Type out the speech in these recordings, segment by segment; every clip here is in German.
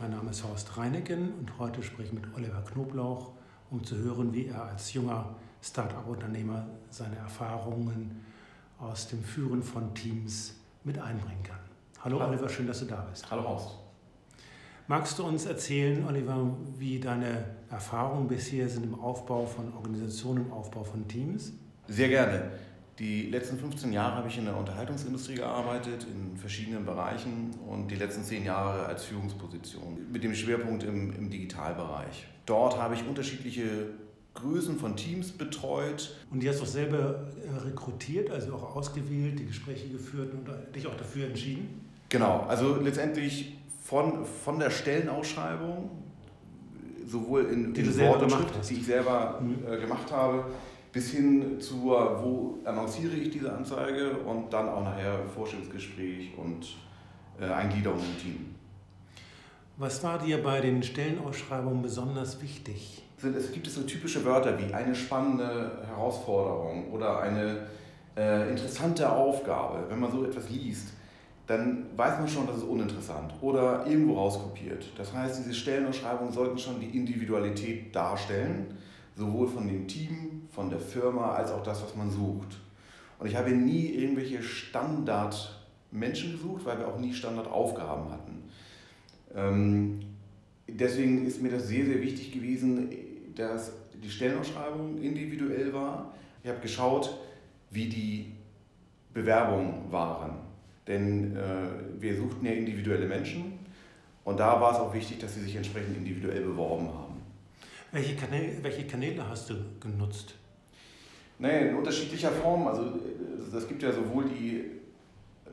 Mein Name ist Horst Reineken und heute spreche ich mit Oliver Knoblauch, um zu hören, wie er als junger Start-up-Unternehmer seine Erfahrungen aus dem Führen von Teams mit einbringen kann. Hallo, Hallo Oliver, schön, dass du da bist. Hallo Horst. Magst du uns erzählen, Oliver, wie deine Erfahrungen bisher sind im Aufbau von Organisationen, im Aufbau von Teams? Sehr gerne. Die letzten 15 Jahre habe ich in der Unterhaltungsindustrie gearbeitet, in verschiedenen Bereichen und die letzten 10 Jahre als Führungsposition mit dem Schwerpunkt im, im Digitalbereich. Dort habe ich unterschiedliche Größen von Teams betreut. Und die hast du auch selber äh, rekrutiert, also auch ausgewählt, die Gespräche geführt und dich auch dafür entschieden? Genau, also letztendlich von, von der Stellenausschreibung, sowohl in, die, in Worten, die ich selber mhm. äh, gemacht habe, bis hin zu, wo annonciere ich diese Anzeige und dann auch nachher Vorstellungsgespräch und äh, Eingliederung im Team. Was war dir bei den Stellenausschreibungen besonders wichtig? Es gibt so typische Wörter wie eine spannende Herausforderung oder eine äh, interessante Aufgabe. Wenn man so etwas liest, dann weiß man schon, das ist uninteressant oder irgendwo rauskopiert. Das heißt, diese Stellenausschreibungen sollten schon die Individualität darstellen, sowohl von dem Team von der Firma als auch das, was man sucht. Und ich habe nie irgendwelche Standardmenschen gesucht, weil wir auch nie Standardaufgaben hatten. Ähm, deswegen ist mir das sehr, sehr wichtig gewesen, dass die Stellenausschreibung individuell war. Ich habe geschaut, wie die Bewerbungen waren. Denn äh, wir suchten ja individuelle Menschen und da war es auch wichtig, dass sie sich entsprechend individuell beworben haben. Welche Kanäle, welche Kanäle hast du genutzt? Nein, in unterschiedlicher Form. Also es gibt ja sowohl die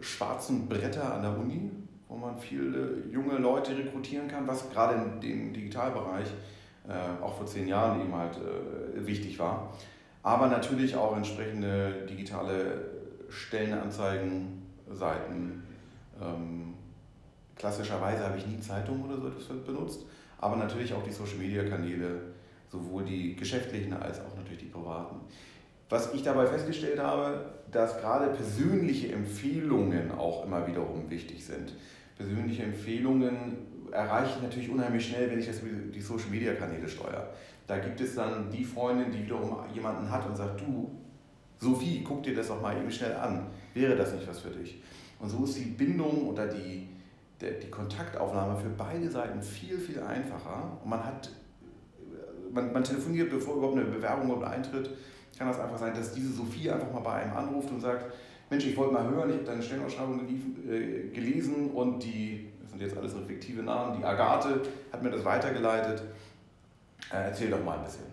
schwarzen Bretter an der Uni, wo man viele junge Leute rekrutieren kann, was gerade in dem Digitalbereich äh, auch vor zehn Jahren eben halt äh, wichtig war. Aber natürlich auch entsprechende digitale Stellenanzeigen, Seiten. Ähm, klassischerweise habe ich nie Zeitungen oder so etwas benutzt, aber natürlich auch die Social-Media-Kanäle, sowohl die geschäftlichen als auch natürlich die privaten. Was ich dabei festgestellt habe, dass gerade persönliche Empfehlungen auch immer wiederum wichtig sind. Persönliche Empfehlungen erreiche ich natürlich unheimlich schnell, wenn ich das die Social Media Kanäle steuere. Da gibt es dann die Freundin, die wiederum jemanden hat und sagt, du, Sophie, guck dir das doch mal eben schnell an. Wäre das nicht was für dich? Und so ist die Bindung oder die, der, die Kontaktaufnahme für beide Seiten viel, viel einfacher. Und man hat, man, man telefoniert, bevor überhaupt eine Bewerbung überhaupt eintritt kann das einfach sein, dass diese Sophie einfach mal bei einem anruft und sagt, Mensch, ich wollte mal hören, ich habe deine Stellenausschreibung äh, gelesen und die, das sind jetzt alles reflektive Namen, die Agathe hat mir das weitergeleitet. Äh, erzähl doch mal ein bisschen.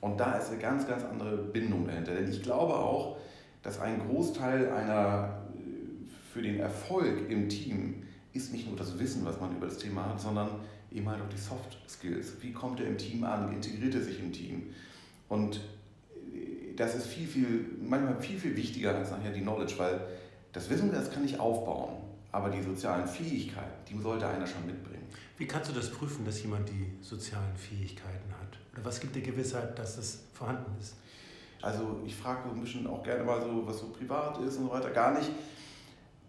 Und da ist eine ganz, ganz andere Bindung dahinter. Denn ich glaube auch, dass ein Großteil einer äh, für den Erfolg im Team ist nicht nur das Wissen, was man über das Thema hat, sondern eben halt auch die Soft Skills. Wie kommt er im Team an? Wie integriert er sich im Team? Und das ist viel, viel, manchmal viel, viel wichtiger als nachher die Knowledge, weil das Wissen, das kann ich aufbauen, aber die sozialen Fähigkeiten, die sollte einer schon mitbringen. Wie kannst du das prüfen, dass jemand die sozialen Fähigkeiten hat? Oder was gibt dir Gewissheit, dass das vorhanden ist? Also ich frage ein bisschen auch gerne mal so, was so privat ist und so weiter. Gar nicht.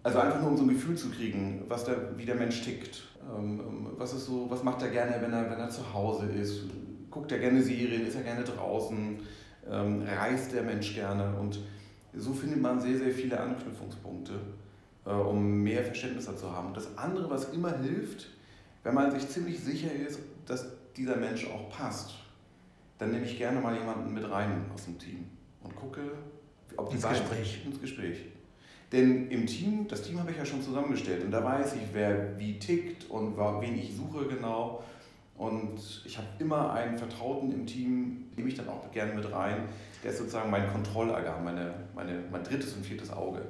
Also einfach nur um so ein Gefühl zu kriegen, was der, wie der Mensch tickt. Ähm, ähm, was, ist so, was macht er gerne, wenn er, wenn er zu Hause ist? Guckt er gerne Serien? Ist er gerne draußen? ähm, reist der Mensch gerne. Und so findet man sehr, sehr viele Anknüpfungspunkte, äh, um mehr Verständnis dazu haben. Und das andere, was immer hilft, wenn man sich ziemlich sicher ist, dass dieser Mensch auch passt, dann nehme ich gerne mal jemanden mit rein aus dem Team und gucke, ob die ins Gespräch. ins Gespräch. Denn im Team, das Team habe ich ja schon zusammengestellt und da weiß ich, wer wie tickt und wen ich suche genau. Und ich habe immer einen Vertrauten im Team, nehme ich dann auch gerne mit rein. Der ist sozusagen mein Kontrollorgan, meine, meine, mein drittes und viertes Auge.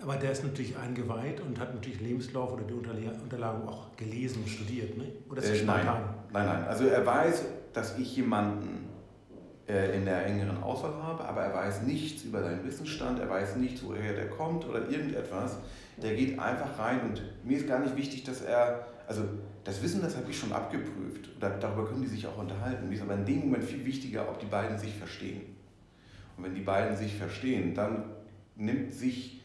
Aber der ist natürlich eingeweiht und hat natürlich Lebenslauf oder die Unterlagen auch gelesen und studiert, ne? Oder ist äh, nein, nein, nein. Also er weiß, dass ich jemanden in der engeren Auswahl habe, aber er weiß nichts über seinen Wissensstand, er weiß nichts, woher der kommt oder irgendetwas. Der geht einfach rein und mir ist gar nicht wichtig, dass er, also das Wissen, das habe ich schon abgeprüft. Darüber können die sich auch unterhalten. Mir ist aber in dem Moment viel wichtiger, ob die beiden sich verstehen. Und wenn die beiden sich verstehen, dann nimmt sich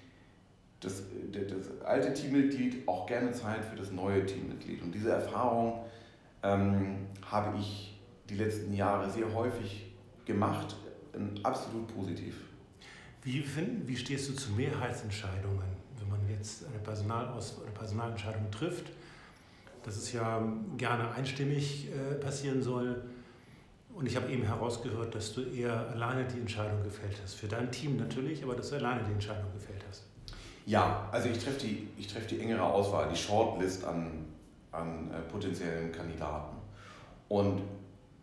das, das alte Teammitglied auch gerne Zeit für das neue Teammitglied. Und diese Erfahrung ähm, habe ich die letzten Jahre sehr häufig gemacht, absolut positiv. Wie, finden, wie stehst du zu Mehrheitsentscheidungen, wenn man jetzt eine, Personalaus eine Personalentscheidung trifft? dass es ja gerne einstimmig äh, passieren soll. Und ich habe eben herausgehört, dass du eher alleine die Entscheidung gefällt hast. Für dein Team natürlich, aber dass du alleine die Entscheidung gefällt hast. Ja, also ich treffe die, ich treff die engere Auswahl, die Shortlist an, an äh, potenziellen Kandidaten. Und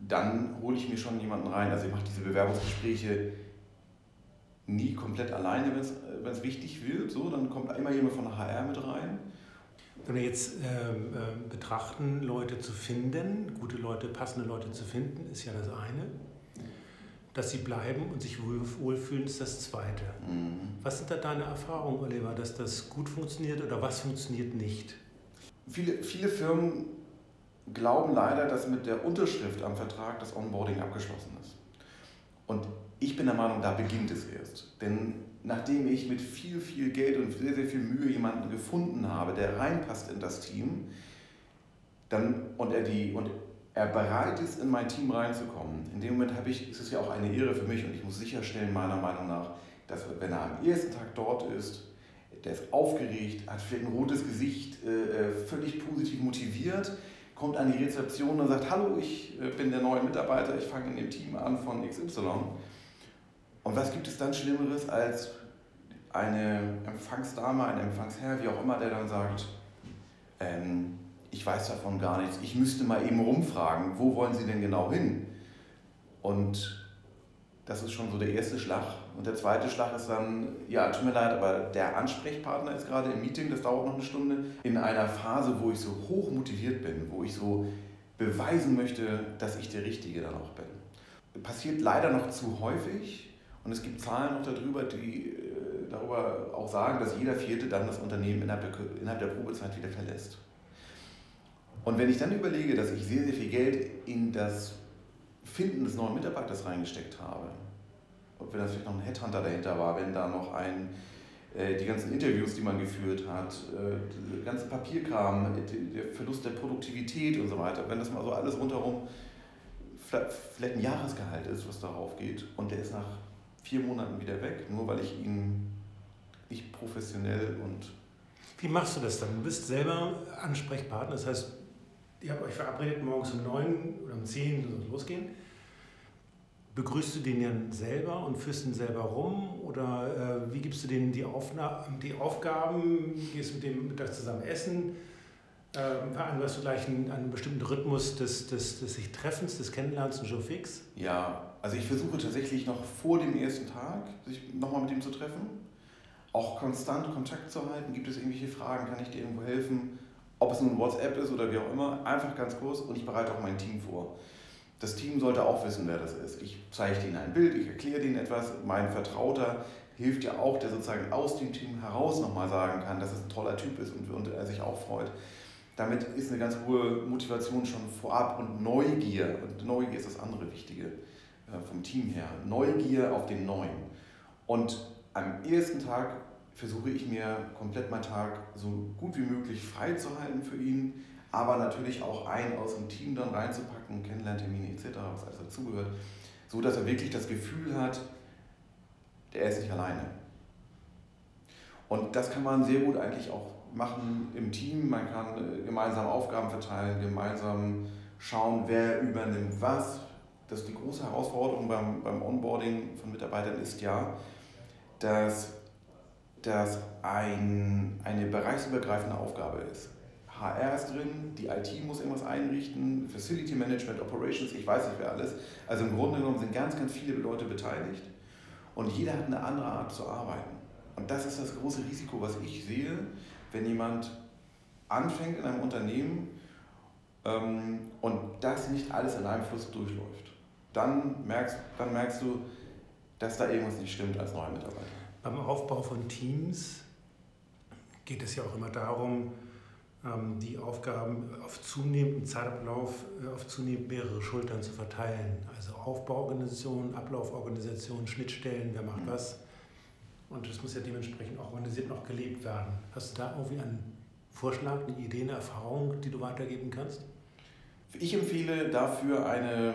dann hole ich mir schon jemanden rein. Also ich mache diese Bewerbungsgespräche nie komplett alleine, wenn es wichtig wird. So, dann kommt immer jemand von der HR mit rein. Wenn wir jetzt ähm, äh, betrachten, Leute zu finden, gute Leute, passende Leute zu finden, ist ja das eine. Dass sie bleiben und sich wohlfühlen, ist das zweite. Mhm. Was sind da deine Erfahrungen, Oliver, dass das gut funktioniert oder was funktioniert nicht? Viele, viele Firmen glauben leider, dass mit der Unterschrift am Vertrag das Onboarding abgeschlossen ist. Und ich bin der Meinung, da beginnt es erst. Denn nachdem ich mit viel, viel Geld und sehr, sehr viel Mühe jemanden gefunden habe, der reinpasst in das Team, dann, und, er die, und er bereit ist, in mein Team reinzukommen, in dem Moment habe ich, ist es ja auch eine Ehre für mich und ich muss sicherstellen, meiner Meinung nach, dass wenn er am ersten Tag dort ist, der ist aufgeregt, hat vielleicht ein rotes Gesicht, äh, äh, völlig positiv motiviert, kommt an die Rezeption und sagt, hallo, ich äh, bin der neue Mitarbeiter, ich fange in dem Team an von XY und was gibt es dann Schlimmeres als eine Empfangsdame, ein Empfangsherr, wie auch immer, der dann sagt, ähm, ich weiß davon gar nichts, ich müsste mal eben rumfragen, wo wollen Sie denn genau hin? Und das ist schon so der erste Schlag. Und der zweite Schlag ist dann, ja, tut mir leid, aber der Ansprechpartner ist gerade im Meeting, das dauert noch eine Stunde, in einer Phase, wo ich so hoch motiviert bin, wo ich so beweisen möchte, dass ich der Richtige dann auch bin. Passiert leider noch zu häufig, und es gibt Zahlen noch darüber, die äh, darüber auch sagen, dass jeder Vierte dann das Unternehmen innerhalb der, innerhalb der Probezeit wieder verlässt. Und wenn ich dann überlege, dass ich sehr, sehr viel Geld in das Finden des neuen Mitarbeiters reingesteckt habe, und wenn da vielleicht noch ein Headhunter dahinter war, wenn da noch ein, äh, die ganzen Interviews, die man geführt hat, äh, der ganze Papierkram, der Verlust der Produktivität und so weiter, wenn das mal so alles rundherum vielleicht ein Jahresgehalt ist, was darauf geht, und der ist nach vier Monaten wieder weg, nur weil ich ihn nicht professionell und. Wie machst du das dann? Du bist selber Ansprechpartner, das heißt, ihr habt euch verabredet, morgens um neun oder um zehn soll es losgehen. Begrüßt du den dann selber und führst ihn selber rum? Oder äh, wie gibst du denen die, Aufna die Aufgaben? Gehst du mit dem Mittag zusammen essen? Äh, vereinbarst du gleich einen, einen, bestimmten Rhythmus des, des, des sich Treffens, des Kennenlernens und Joe Fix? Ja, also ich versuche tatsächlich noch vor dem ersten Tag, sich nochmal mit ihm zu treffen. Auch konstant Kontakt zu halten. Gibt es irgendwelche Fragen? Kann ich dir irgendwo helfen? Ob es nun WhatsApp ist oder wie auch immer. Einfach ganz kurz und ich bereite auch mein Team vor. Das Team sollte auch wissen, wer das ist. Ich zeige ihnen ein Bild, ich erkläre ihnen etwas. Mein Vertrauter hilft ja auch, der sozusagen aus dem Team heraus nochmal sagen kann, dass es ein toller Typ ist und, und er sich auch freut damit ist eine ganz hohe Motivation schon vorab und Neugier, und Neugier ist das andere Wichtige äh, vom Team her, Neugier auf den Neuen. Und am ersten Tag versuche ich mir komplett meinen Tag so gut wie möglich freizuhalten für ihn, aber natürlich auch einen aus dem Team dann reinzupacken, Kennenlerntermine etc., was alles dazugehört, so dass er wirklich das Gefühl hat, der ist nicht alleine. Und das kann man sehr gut eigentlich auch machen im Team. Man kann äh, gemeinsam Aufgaben verteilen, gemeinsam schauen, wer übernimmt was. Das ist die große Herausforderung beim, beim Onboarding von Mitarbeitern ist ja, dass das ein, eine bereichsübergreifende Aufgabe ist. HR ist drin, die IT muss irgendwas einrichten, Facility Management, Operations, ich weiß nicht wer alles. Also im Grunde genommen sind ganz, ganz viele Leute beteiligt und jeder hat eine andere Art zu arbeiten. Und das ist das große Risiko, was ich sehe, wenn jemand anfängt in einem Unternehmen ähm, und das nicht alles in einem Fluss durchläuft. Dann merkst, dann merkst du, dass da irgendwas nicht stimmt als neuer Mitarbeiter. Beim Aufbau von Teams geht es ja auch immer darum, die Aufgaben auf zunehmenden Zeitablauf äh, auf zunehmend mehrere Schultern zu verteilen. Also Aufbauorganisation, Ablauforganisation, Schnittstellen, wer macht mhm. was. Und das muss ja dementsprechend auch organisiert noch gelebt werden. Hast du da irgendwie einen Vorschlag, eine Idee, eine Erfahrung, die du weitergeben kannst? Ich empfehle dafür eine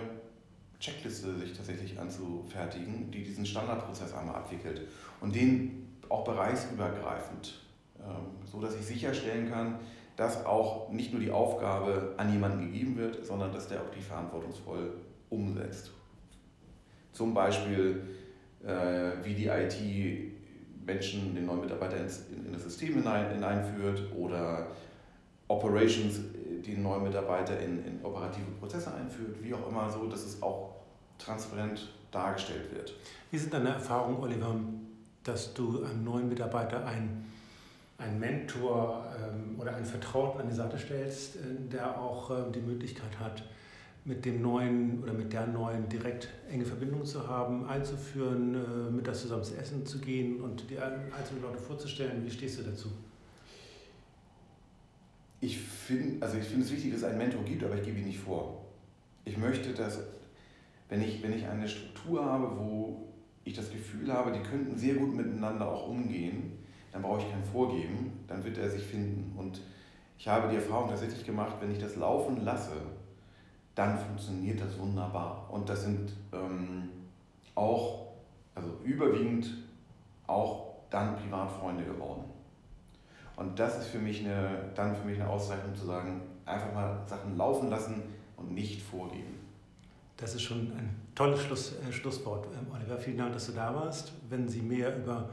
Checkliste sich tatsächlich anzufertigen, die diesen Standardprozess einmal abwickelt und den auch bereichsübergreifend, ähm, so dass ich sicherstellen kann, dass auch nicht nur die Aufgabe an jemanden gegeben wird, sondern dass der auch die verantwortungsvoll umsetzt. Zum Beispiel, äh, wie die IT Menschen, den neuen Mitarbeiter ins, in, in das System hinein, hineinführt oder Operations, den neuen Mitarbeiter in, in operative Prozesse einführt, wie auch immer so, dass es auch transparent dargestellt wird. Wie sind deine Erfahrungen, Oliver, dass du einem neuen Mitarbeiter einen, einen Mentor ähm, oder einen Vertrauten an die Seite stellst, äh, der auch äh, die Möglichkeit hat, mit dem neuen oder mit der neuen direkt enge Verbindung zu haben, einzuführen, äh, mit das zusammen zu essen zu gehen und die einzelnen Leute vorzustellen. Wie stehst du dazu? Ich finde also find es wichtig, dass es einen Mentor gibt, aber ich gebe ihn nicht vor. Ich möchte, dass, wenn ich, wenn ich eine Struktur habe, wo ich das Gefühl habe, die könnten sehr gut miteinander auch umgehen, dann brauche ich kein Vorgeben, dann wird er sich finden. Und ich habe die Erfahrung tatsächlich gemacht, wenn ich das laufen lasse, dann funktioniert das wunderbar. Und das sind ähm, auch, also überwiegend auch dann Privatfreunde geworden. Und das ist für mich eine, dann für mich eine Auszeichnung zu sagen, einfach mal Sachen laufen lassen und nicht vorgeben. Das ist schon ein tolles Schluss, äh, Schlusswort, ähm, Oliver. Vielen Dank, dass du da warst. Wenn Sie mehr über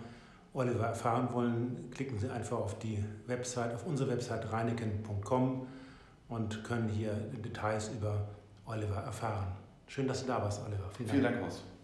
Oliver erfahren wollen, klicken Sie einfach auf die Website, auf unsere Website reineken.com und können hier Details über Oliver erfahren. Schön, dass du da warst, Oliver. Vielen, Vielen Dank. Dank, Horst.